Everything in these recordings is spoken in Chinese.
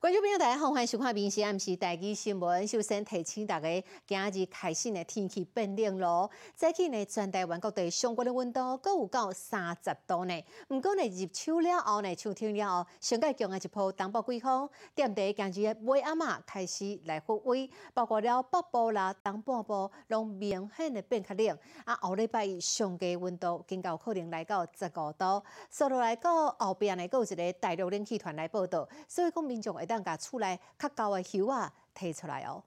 观众朋友大家好，欢迎收看《明时暗时台记新闻》。首先提醒大家，今日开始呢天气变冷咯。早起呢，全台湾各地上关的温度各有到三十度呢。不过呢，入秋了后呢，秋天了后，上界强的一波东北季风，踮地今日的尾暗嘛开始来复威，包括了北部啦、东半部，拢明显的变较冷。啊，后礼拜一上界温度更高可能来到十五度。说落来到后边呢，有一个大陆冷气团来报道，所以讲民众会。当甲厝内较高的叶啊提出来哦。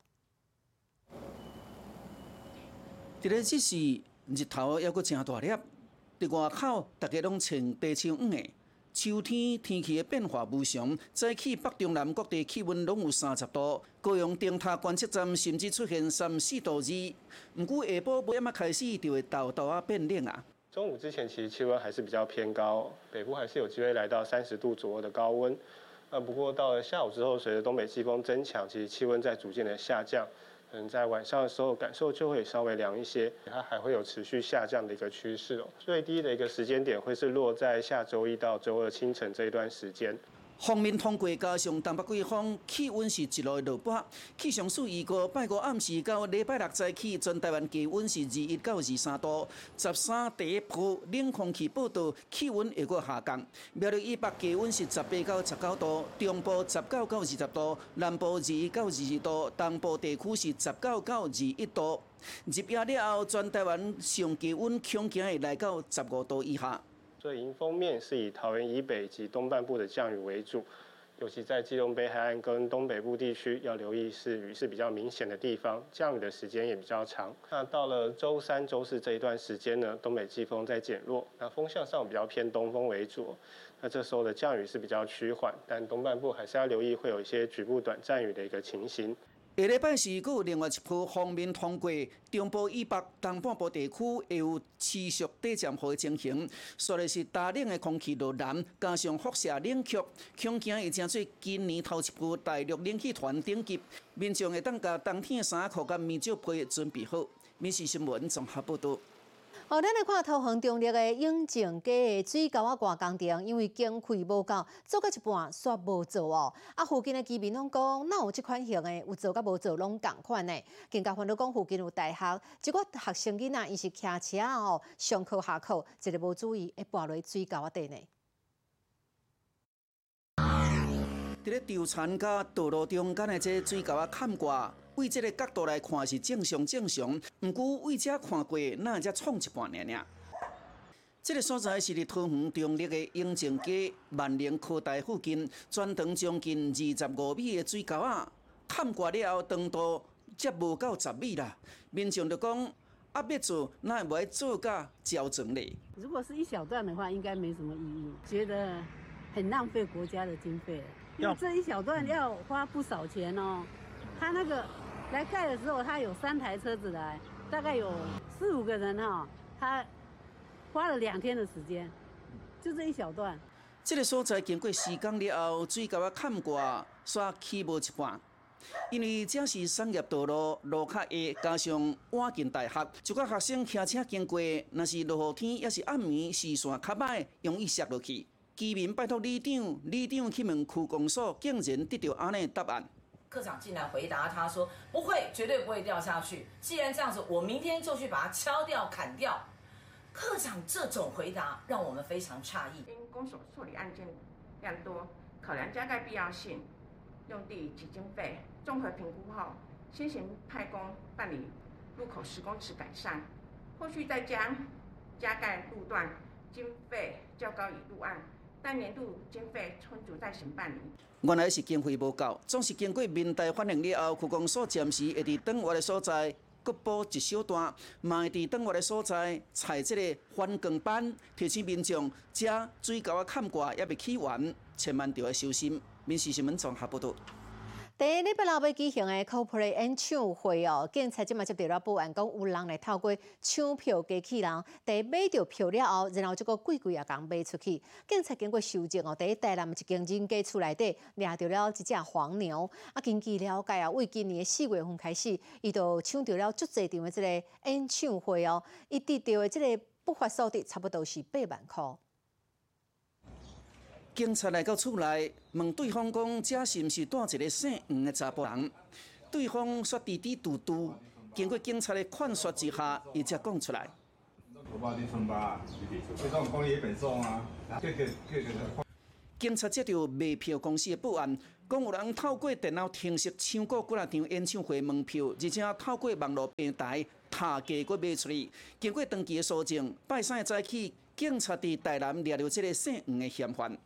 伫咧即时日头还阁真大粒，伫外口大家拢穿短袖黄的。秋天天气的变化无常，早起北中南各地气温拢有三十度，高雄灯塔观测站甚至出现三四度二。毋过下晡不要开始就会豆豆啊变冷啊。中午之前其实气温还是比较偏高，北部还是有机会来到三十度左右的高温。那不过到了下午之后，随着东北季风增强，其实气温在逐渐的下降，可能在晚上的时候感受就会稍微凉一些，它还会有持续下降的一个趋势哦。最低的一个时间点会是落在下周一到周二清晨这一段时间。方面通过加上东北季风，气温是一路落坡。气象署预告，拜五暗时到礼拜六早起，全台湾气温是二一到二三度。十三第一波冷空气报道，气温会过下降。苗栗以北气温是十八到十九度，中部十九到二十度，南部二一到二二度，东部地区是十九到二一度。入夜了后，全台湾上气温恐惊会来到十五度以下。所以迎风面是以桃园以北及东半部的降雨为主，尤其在基隆北海岸跟东北部地区要留意是雨势比较明显的地方，降雨的时间也比较长。那到了周三、周四这一段时间呢，东北季风在减弱，那风向上比较偏东风为主，那这时候的降雨是比较趋缓，但东半部还是要留意会有一些局部短暂雨的一个情形。下礼拜四，佫有另外一波方面通过中部以北东半部地区，会有持续低降雨的情形。说的是大冷的空气落南，加上辐射冷却，恐惊会成做今年头一波大陆冷气团顶级。民众会当甲冬天的衫裤甲棉罩被准备好。民事新闻综合报道。哦，咱来看桃园中立的永靖街的水沟啊挂工程，因为经费无够，做到一半煞无做哦。啊，附近的居民拢讲，哪有这款型的，有做甲无做拢共款的？更加烦恼讲附近有大学，一个学生囡仔，伊是骑车哦，上课下课，一个无注意，会跌落水沟啊底呢。伫咧稻田甲道路中间的这水沟啊坎挂。为这个角度来看是正常正常，毋过为遮看过，那才创一半尔尔。这个所在是伫桃园中立的永靖街万宁科大附近，全长将近二十五米的水沟啊，砍过了后，长度才无到十米啦。民众就讲，阿别做，那会做甲较整嘞。如果是一小段的话，应该没什么意义，觉得很浪费国家的经费。因为这一小段要花不少钱哦，他那个。来盖的时候，他有三台车子来，大概有四五个人哈，他花了两天的时间，就这一小段。这个所在经过时间了后，水沟啊砍过，煞起无一半。因为这是商业道路，路较矮，加上晚近大学，就甲学生骑车经过，若是落雨天，也是暗暝，视线较歹，容易摔落去。居民拜托里长，里长去问区公所，竟然得到安尼答案。科长进来回答他说：“不会，绝对不会掉下去。既然这样子，我明天就去把它敲掉、砍掉。”科长这种回答让我们非常诧异。因公所受理案件量多，考量加盖必要性、用地及经费，综合评估后，先行派工办理路口十公尺改善，后续再将加盖路段经费较高以入案。但年度经费充足再行办理。原来是经费无够，总是经过民代反映了后，区公所暂时会伫等我的所在各补一小段，卖伫等我的所在采这个翻耕板，提醒民众遮水沟啊坎挂也未起完，千万就要小心。民事新闻综合报道。第一礼拜六要举行的 Coldplay 演唱会哦，警察即马接到了报案，讲有人来透过抢票机器人，第一买到票了后，然后这个贵贵也讲卖出去。警察经过搜证哦，第一台南一间人家厝内底掠到了一只黄牛。啊，根据了解啊，为今年四月份开始，伊就抢到了足侪场的这个演唱会哦，伊得到的这个不法收益差不多是八万块。警察来到厝内，问对方讲：这是毋是带一个姓黄的查甫人？对方说：滴滴嘟嘟。经过警察的劝说之下，伊才讲出来。警察接到卖票公司的报案，讲有人透过电脑程式抢购几啊张演唱会门票，而且透过网络平台下价阁卖出去。经过当期的搜证，拜三早起，警察伫台南抓到这个姓黄的嫌犯。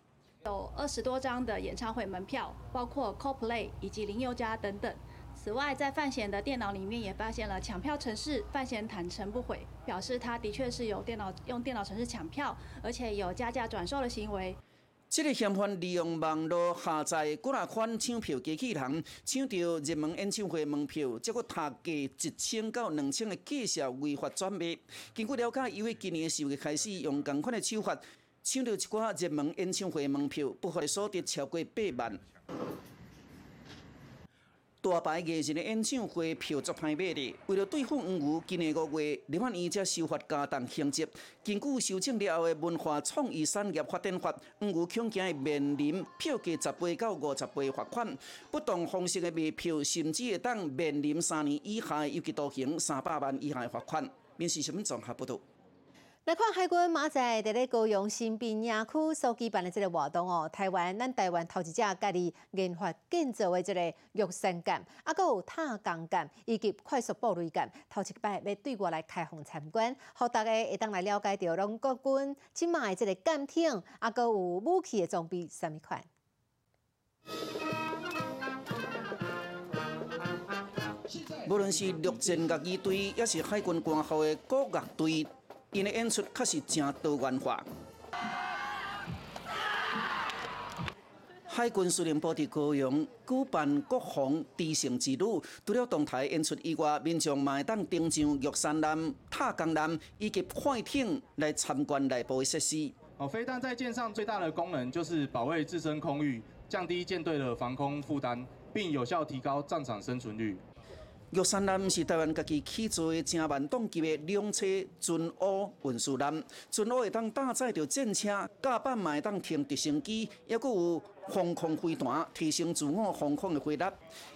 有二十多张的演唱会门票，包括 CoPlay 以及林宥嘉等等。此外，在范闲的电脑里面也发现了抢票程式，范闲坦诚不讳，表示他的确是有电脑用电脑程式抢票，而且有加价转售的行为。这个嫌犯利用网络下载几啊款抢票机器人，抢到热门演唱会门票，结果他价一千到两千的计销违法转卖。经过了解，因为今年十月开始用同款的手法。抢到一寡热门演唱会门票，不法的所得超过八万。大牌艺人的演唱会票足歹买的，为了对付黄牛，今年五月，立法院才修法加重刑责。根据修正了后的文化创意产业发展法，黄牛恐惊会面临票价十倍到五十倍罚款，不同方式的卖票，甚至会当面临三年以下的有期徒刑、三百万以下的罚款。面试新闻综合报道。来看海军马仔伫咧高雄新兵野区所举办的这个活动哦，台湾咱台湾投资者家己研发建造的这个玉山舰，啊，搁有塔钢舰以及快速布雷舰，头一摆要对外来开放参观，好大家会当来了解到咱国军即卖的这个舰艇，啊，搁有武器的装备什么款。无论是陆战乐仪队，也是海军官校的国乐队。因的演出确实真多元化。海军司令部伫高雄举办国防知性之旅，除了动台演出以外，民众嘛会当登上玉山南、塔江南以及快艇来参观内部的设施。哦，飞弹在舰上最大的功能就是保卫自身空域，降低舰队的防空负担，并有效提高战场生存率。玉山南是台湾家己起造的正万吨级的两车军乌运输艦，军乌会当搭载着战车，甲板嘛会当停直升机，还佫有防空飞弹，提升自我防空的威力。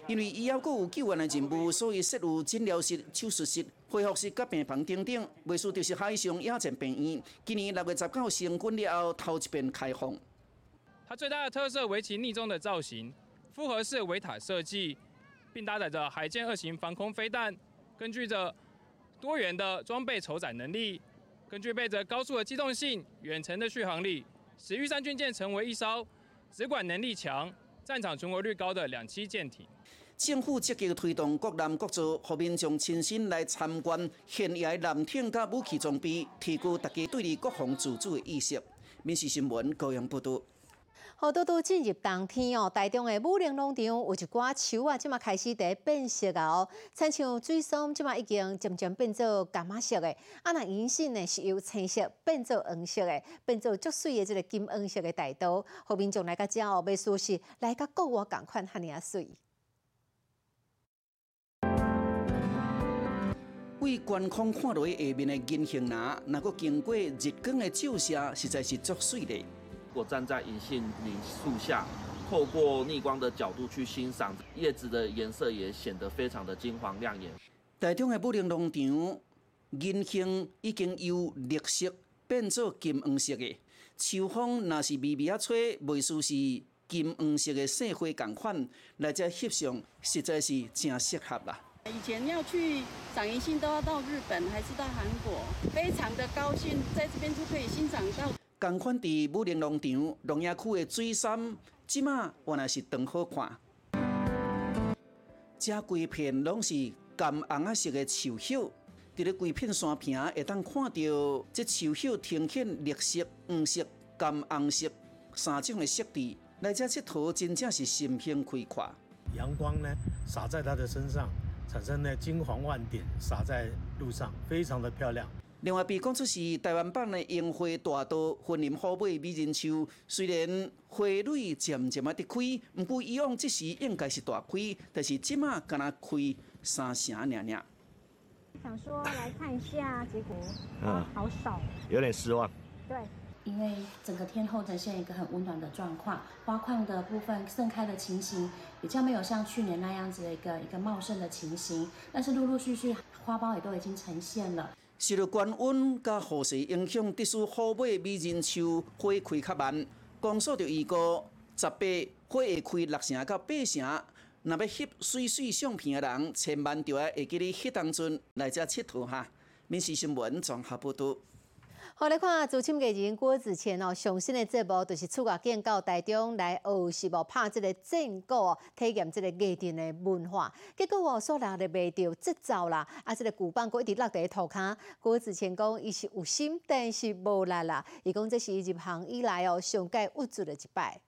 因为以后佫有救援的任务，所以设有诊疗室、手术室、恢复室、甲病房等等。未输就是海上野战病院，今年六月十九成军了后，头一遍开放。它最大的特色为其逆中的造型，复合式维塔设计。并搭载着海舰二型防空飞弹，根据着多元的装备筹载能力，更具备着高速的机动性、远程的续航力，使玉山军舰成为一艘直管能力强、战场存活率高的两栖舰艇。政府积极推动国南国造，和民众亲身来参观现役舰艇甲武器装备，提高大家对于国防自主的意识。民事新闻高阳报道。好多都进入冬天哦，台中的武陵农场有一寡树啊，即马开始在变色啊哦，亲像水松即马已经渐渐变做橄榄色的，啊那银杏呢是由青色变做黄色的，变做足水的这个金黄色的大刀，后面种来个遮哦，要舒适来个国外共款遐尼啊水。为观空看落去下面的银杏拿，若个经过日光的照射，实在是足水的。如果站在银杏林树下，透过逆光的角度去欣赏叶子的颜色，也显得非常的金黄亮眼。台中的武陵农场，银杏已经由绿色变做金黄色的，秋风若是微微啊吹，未输是金黄色的细花同款，来这翕相实在是真适合啦。以前要去赏银杏都要到日本还是到韩国，非常的高兴在这边就可以欣赏到。同款伫武陵农场龙野区的水杉，即马原来是长好看。这规片拢是甘红色的树叶，伫咧规片山坪会当看到这树叶呈现绿色、黄色、甘红色三种的色地，来这佚佗真正是心平开阔。阳光呢洒在它的身上，产生了金黄万点，洒在路上，非常的漂亮。另外被讲出是台湾版的樱花大道，婚林好美美人树。虽然花蕊渐渐啊在开，不过以往这时应该是大开，但是即马敢若开三成尔尔。想说来看一下，结果嗯，好少，有点失望。对，因为整个天后呈现一个很温暖的状况，花况的部分盛开的情形比较没有像去年那样子的一个一个茂盛的情形，但是陆陆续续花苞也都已经呈现了。受到高温甲雨势影响，特殊虎尾美人树花开较慢，公所就预告十八花会开六成到八成。若要翕水水相片的人，千万着要会记咧翕当中来遮佚佗哈。民事新闻综合报道。好来看，主请艺人郭子乾哦，上新的节目就是出外见到台中来学习无拍这个战鼓哦，体验这个艺人的文化。结果哦，所拿的袂到节奏啦，啊，这个鼓棒哥一直落在涂骹。郭子乾讲，伊是有心，但是无力啦。伊讲这是伊入行以来哦，上届握住的一摆。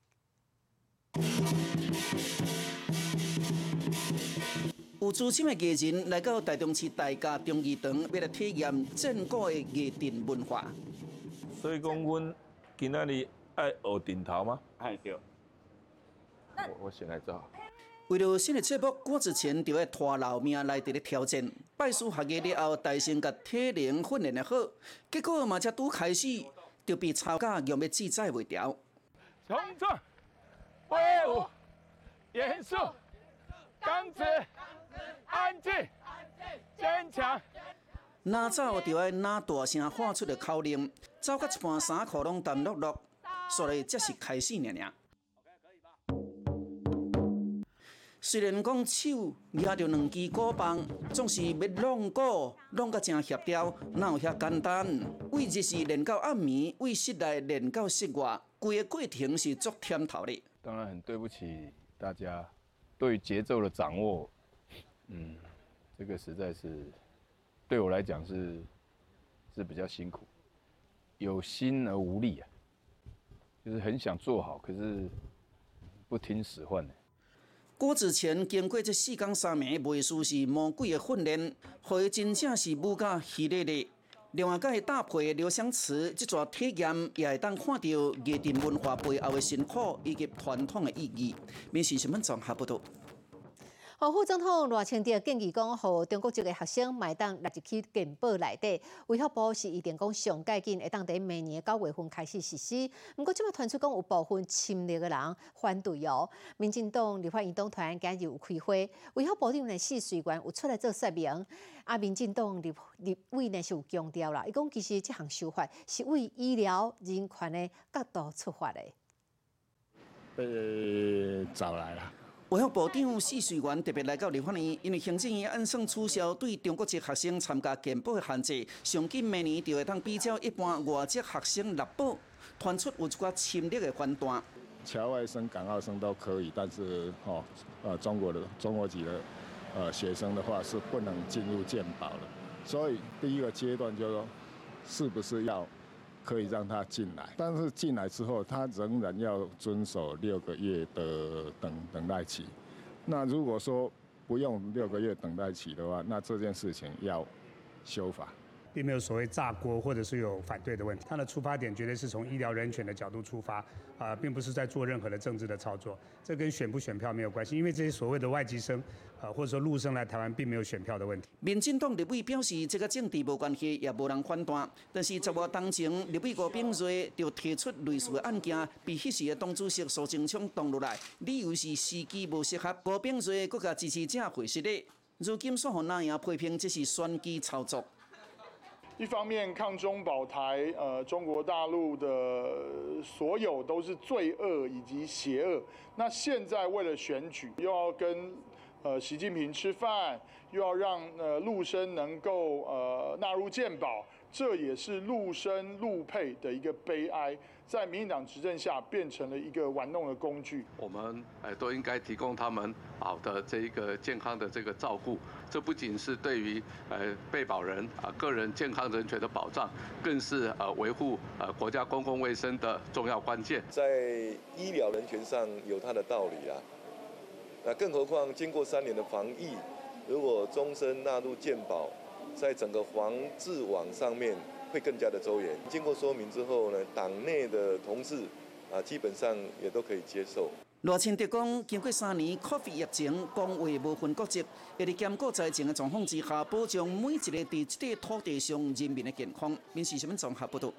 有资深的艺人来到台中市大家中医堂，要来体验正古的艺定文化。所以讲，阮今仔日爱学顶头吗？爱对。我我先来做。为了新的节目，郭子乾就要拖老命来伫咧挑战。拜师学艺了后，大身甲体能训练的好，结果嘛才拄开始就被吵架，用要自在袂调。冲撞，威武，严肃，刚直。安静，坚强。哪走就要哪大声喊出的口令，走到一半衫裤拢湿漉漉，所以才是开始尔尔。虽然讲手拿着两支鼓棒，总是要弄鼓弄个真协调，哪有遐简单？为日时练到暗暝，为室内练到室外，规个过程是足添头的。当然很对不起大家，对节奏的掌握。嗯，这个实在是对我来讲是是比较辛苦，有心而无力啊，就是很想做好，可是不听使唤的。郭子乾经过这四天三暝的术是魔鬼的训练，伊真正是武甲稀咧咧。另外，佮搭配的刘湘慈这座体验，也会当看到夜店文化背后的辛苦以及传统的意义。面试新闻综合报道。副总统赖清德建议讲，互中国籍的学生买当纳入去健保内底。卫福部是预定讲上届紧会当伫明年九月份开始实施。不过，即摆传出讲有部分侵略的人反对哦。民进党立法院党团今日有开会，卫福部长呢四水员有出来做说明。啊，民进党立立委呢是有强调啦，伊讲其实这项修法是为医疗人权的角度出发的。被找来了。卫生部长四水员特别来到立法院，因为行政院按算取消对中国籍学生参加健保的限制，上近明年就会当比较一般外籍学生入保，传出有一寡侵略的反弹。侨外生、港澳生都可以，但是哦，呃，中国的中国籍的呃学生的话是不能进入健保的。所以第一个阶段就是说，是不是要可以让他进来？但是进来之后，他仍然要遵守六个月的等等待期。那如果说不用六个月等待期的话，那这件事情要修法。并没有所谓炸锅或者是有反对的问题，他的出发点绝对是从医疗人权的角度出发，啊，并不是在做任何的政治的操作，这跟选不选票没有关系，因为这些所谓的外籍生，啊，或者说陆生来台湾并没有选票的问题。民进党立委表示，这个政治无关系，也无人反弹，但是十月当前，立委郭炳瑞就提出类似的案件，被迄时的党主席苏贞昌挡落来，理由是时机无适合。郭炳瑞国家支持者回释的，如今所何那样批评，这是选举操作。一方面抗中保台，呃，中国大陆的所有都是罪恶以及邪恶。那现在为了选举，又要跟呃习近平吃饭，又要让呃陆生能够呃纳入鉴保，这也是陆生陆配的一个悲哀。在民进党执政下，变成了一个玩弄的工具。我们哎都应该提供他们好的这一个健康的这个照顾。这不仅是对于呃被保人啊个人健康人权的保障，更是呃维护呃国家公共卫生的重要关键。在医疗人权上有它的道理啊。那更何况经过三年的防疫，如果终身纳入健保，在整个防治网上面。会更加的周延。经过说明之后呢，党内的同志啊，基本上也都可以接受。罗清德讲，经过三年 COVID 疫情，讲话无分国籍，也在兼顾在前的状况之下，保障每一个在这块土地上人民的健康。民事新闻综合报道。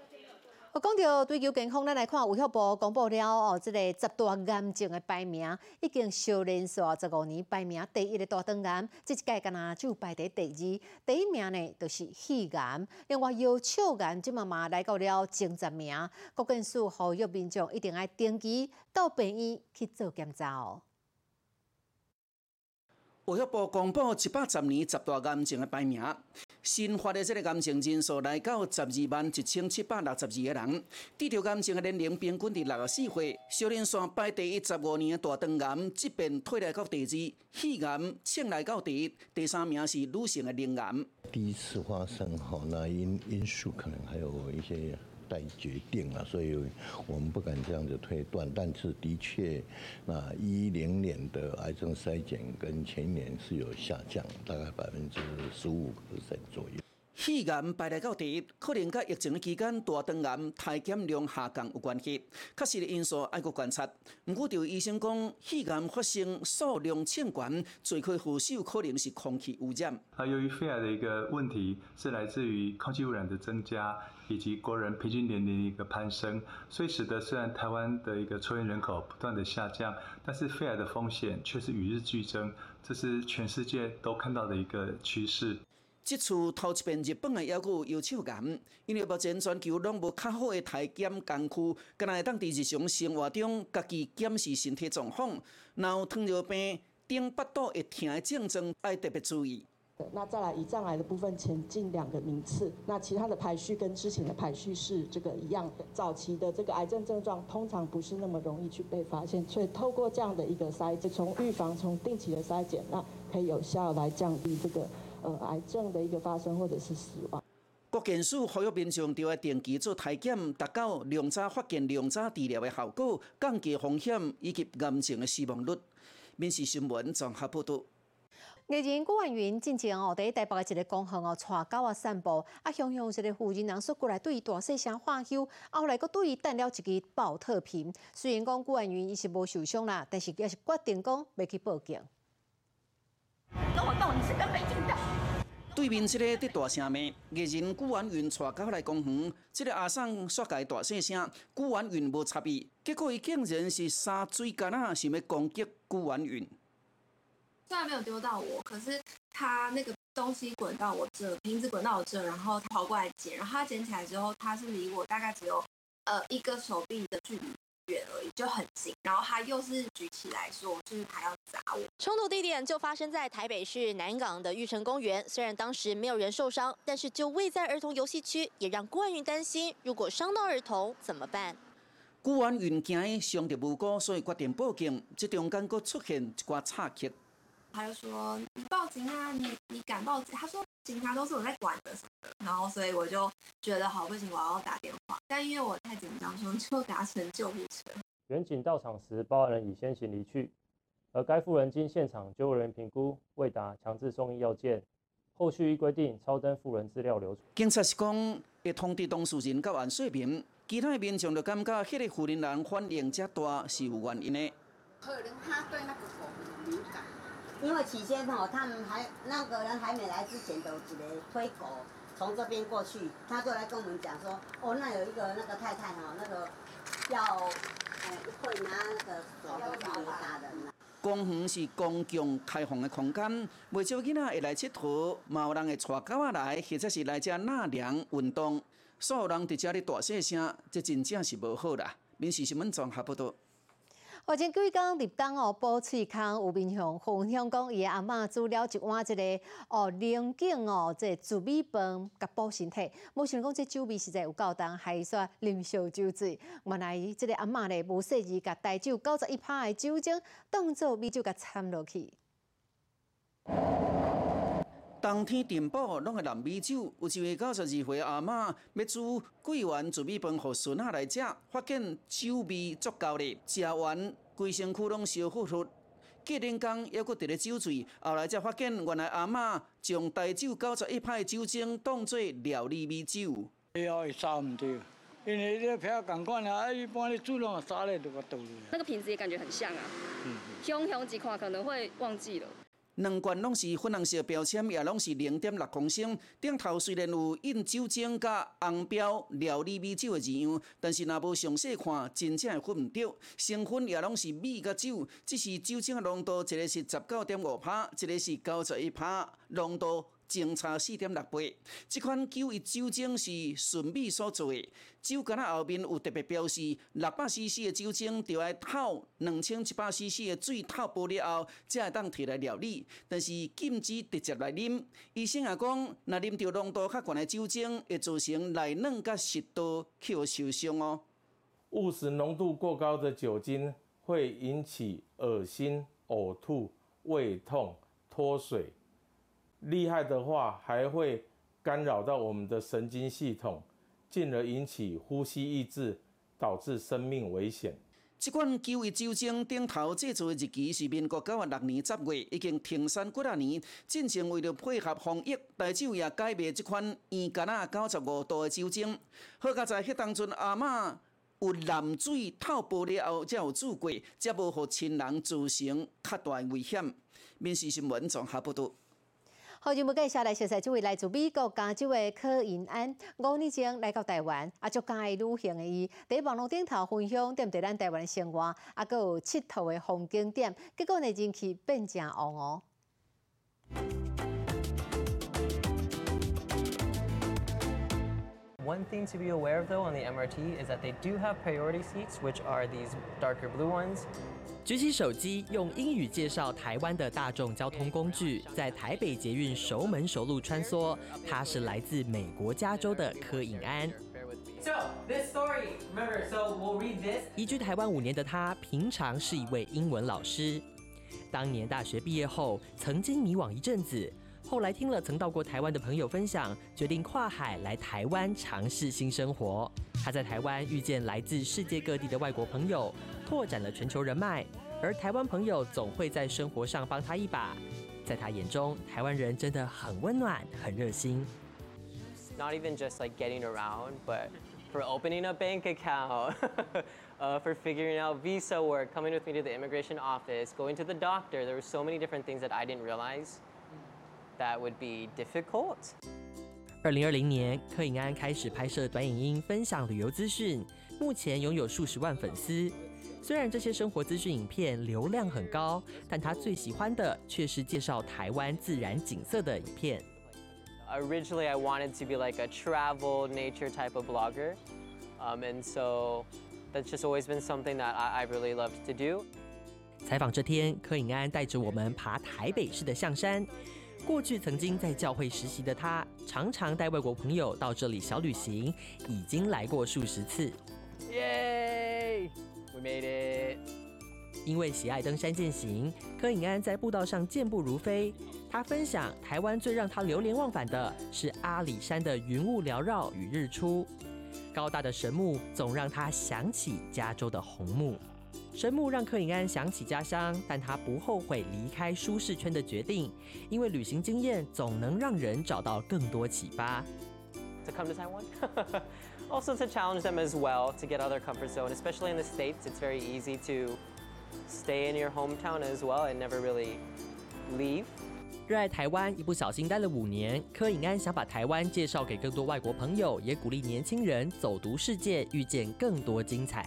我讲到追求健康，咱来看卫福部公布了哦，即个十大癌症的排名已经小连续十五年排名第一的大肠癌，这一届敢若就排在第二，第一名呢就是肺癌，另外腰鞘癌即嘛嘛来到了前十名。国健署呼吁民众一定要定期到病院去做检查哦。卫福部公布一百十年十大癌症的排名，新发的这个癌症人数来到十二万一千七百六十二个人。治疗癌症的年龄平均在六十四岁，小林山排第一十五年的大肠癌，即便退来到第二，肺癌请来到第一，第三名是女性的鳞癌。第一次发生，哈，那因因素可能还有一些。再决定了，所以我们不敢这样子推断。但是的确，那一零年的癌症筛检跟前年是有下降，大概百分之十五左右。肺癌排来到第一，可能甲疫情期间大肠癌体检量下降有关系。确实的因素爱国观察。不过，就医生讲，肺癌发生数量欠管，罪魁祸首可能是空气污染。啊，由于肺癌的一个问题是来自于空气污染的增加，以及国人平均年龄的一个攀升，所以使得虽然台湾的一个抽烟人口不断的下降，但是肺癌的风险却是与日俱增，这是全世界都看到的一个趋势。这次头一遍日本的要求腰手癌，因为目前全球拢无较好的体检工具，敢若会当伫日常生活中家己检视身体状况，然有糖尿病、顶巴肚会痛的症状，要特别注意。那再来胰脏癌的部分前进两个名次，那其他的排序跟之前的排序是这个一样的。早期的这个癌症症状通常不是那么容易去被发现，所以透过这样的一个筛检，从预防、从定期的筛检，那可以有效来降低这个。呃，癌症的一个发生或者是死亡。国健署呼吁民众要定期做体检，达到量早发现、量早治疗的效果，降低风险以及癌症的死亡率。民事新闻综合报道。艺人郭婉云进前哦，伫台北的一个公园哦，带狗仔散步，啊，雄雄一个附近人说过来对伊大细声喊休，后来佫对伊弹了一支爆特瓶。虽然讲郭婉云伊是无受伤啦，但是也是决定讲要去报警。跟我闹，你是跟北京的。对面这个在大声骂，艺人顾婉云带狗来公园，这个阿桑说家大细声，顾婉云无插伊，结果伊竟然是撒水干啊，想要攻击顾婉云。虽然没有丢到我，可是他那个东西滚到我这，瓶子滚到我这，然后他跑过来捡，然后他捡起来之后，他是离我大概只有呃一个手臂的距离。远而已，就很近。然后他又是举起来说，就是他要砸我。冲突地点就发生在台北市南港的玉成公园。虽然当时没有人受伤，但是就位在儿童游戏区，也让郭婉云担心，如果伤到儿童怎么办？郭婉云惊伤到无辜，所以决定报警。这中间佫出现一挂插曲。他就说：“你报警啊！你你敢报警？”他说：“警察都是我在管的什么的。”然后所以我就觉得好不行，我要打电话。但因为我太紧张，所以就给他乘救护车。远警到场时，报案人已先行离去，而该妇人经现场救护人员评估未达强制送医要件，后续依规定超登妇人资料流出。警察是讲会通知当事人到案说明，其他民众就感觉迄个妇人人反应这大是有原因的。可能他对那个狗敏感。因为起先哦，他们还那个人还没来之前，都一个推狗从这边过去，他就来跟我们讲说，哦，那有一个那个太太哈，那个要呃会拿那个手要去打人啦。公园是公共开放的空间，未少囡仔会来佚佗，嘛有人会带狗仔来，或者是来遮纳凉运动。所有人伫遮咧大细声，这真正是无好啦。民事新闻综合报道。我前几日入冬哦，保翠康有民雄分享讲，伊阿嬷煮了一碗这个哦龙井哦，这煮米饭甲补身体。无想讲这酒味实在有够重，还煞啉烧酒醉。原来伊即个阿嬷咧无细意甲大酒九十一拍的酒精当做米酒甲掺落去。冬天订补拢会淋米酒，有一位九十二岁阿嬷要煮桂圆糯米饭，互孙仔来食，发现酒味足够咧，食完规身躯拢烧呼呼。隔天工还佫伫咧酒醉，后来才发现原来阿嬷将大酒九十一派酒精当做料理米酒。以后会杀唔掉，因为这票共款啊，一般咧煮拢杀咧就个倒。那个瓶子也感觉很像啊，嗯凶凶一看可能会忘记了。两罐拢是粉红色标签，也拢是零点六公升。顶头虽然有印酒精甲红标料理米酒的字样，但是若无详细看，真正会分毋着。成分也拢是米甲酒，只是酒精的浓度，一个是十九点五帕，一个是九十一帕，浓度。精差四点六倍，这款酒以酒精是纯米所做的，酒干仔后面有特别标示，六百 CC 的酒精就要透两千七百 CC 的水透玻璃后，才会当摕来料理。但是禁止直接来啉。医生也讲，若啉到浓度较悬的酒精，会造成内软甲食道去受伤哦。误食浓度过高的酒精，会引起恶心、呕吐、胃痛、脱水。厉害的话，还会干扰到我们的神经系统，进而引起呼吸抑制，导致生命危险。这款九一酒精顶头制作的日期是民国九十六年十月，已经停产几啊年。进前为了配合防疫，大酒也改卖这款伊干啊九十五度的酒精。好在在迄当阵阿嬷有淋水透玻璃后才有煮过，才无互亲人造成较大危险。民事新闻综合报道。好，就要介绍来熟悉这位来自美国加州的柯银安，五年前来到台湾，啊，足介旅行的伊，在网络顶头分享踮伫咱台湾的生活，啊，佮有佚佗的风景点，结果呢，人气变正旺哦。One thing to be aware of though on the MRT is that they do have priority seats, which are these darker blue ones. 举起手机，用英语介绍台湾的大众交通工具，在台北捷运熟门熟路穿梭。他是来自美国加州的柯颖安。移居台湾五年的他，平常是一位英文老师。当年大学毕业后，曾经迷惘一阵子，后来听了曾到过台湾的朋友分享，决定跨海来台湾尝试新生活。他在台湾遇见来自世界各地的外国朋友。拓展了全球人脉，而台湾朋友总会在生活上帮他一把。在他眼中，台湾人真的很温暖、很热心。Not even just like getting around, but for opening a bank account, uh, for figuring out visa work, coming with me to the immigration office, going to the doctor. There were so many different things that I didn't realize that would be difficult. 二零二零年，柯颖安开始拍摄短影音，分享旅游资讯，目前拥有数十万粉丝。虽然这些生活资讯影片流量很高，但他最喜欢的却是介绍台湾自然景色的影片。Originally, I wanted to be like a travel nature type of blogger, um, and so that's just always been something that I, I really loved to do. 采访这天，柯颖安带着我们爬台北市的象山。过去曾经在教会实习的他，常常带外国朋友到这里小旅行，已经来过数十次。耶！We made it。因为喜爱登山健行，柯颖安在步道上健步如飞。他分享，台湾最让他流连忘返的是阿里山的云雾缭绕与日出。高大的神木总让他想起加州的红木。神木让柯颖安想起家乡，但他不后悔离开舒适圈的决定，因为旅行经验总能让人找到更多启发。To come to Taiwan. also to challenge them as well to get out of their comfort zone. Especially in the States, it's very easy to stay in your hometown as well and never really leave. 热爱台湾，一不小心待了五年。柯颖安想把台湾介绍给更多外国朋友，也鼓励年轻人走读世界，遇见更多精彩。